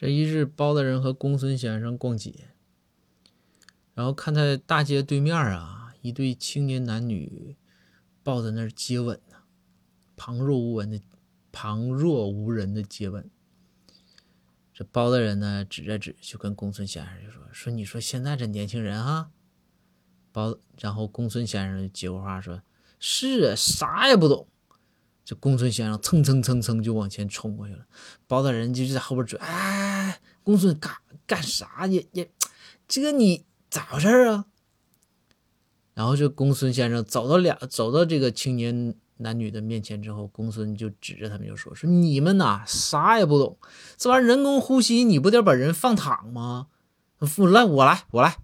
这一日，包大人和公孙先生逛街，然后看在大街对面啊，一对青年男女抱在那儿接吻呢，旁若无人的旁若无人的接吻。这包大人呢，指着指，就跟公孙先生就说：“说你说现在这年轻人哈。”包，然后公孙先生接过话说：“是啊，啥也不懂。”这公孙先生蹭蹭蹭蹭就往前冲过去了，包大人就在后边追：“哎，公孙干干啥也也，这个你咋回事啊？”然后这公孙先生走到俩走到这个青年。男女的面前之后，公孙就指着他们就说：“说你们呐，啥也不懂，这玩意人工呼吸，你不得把人放躺吗？来，我来，我来。”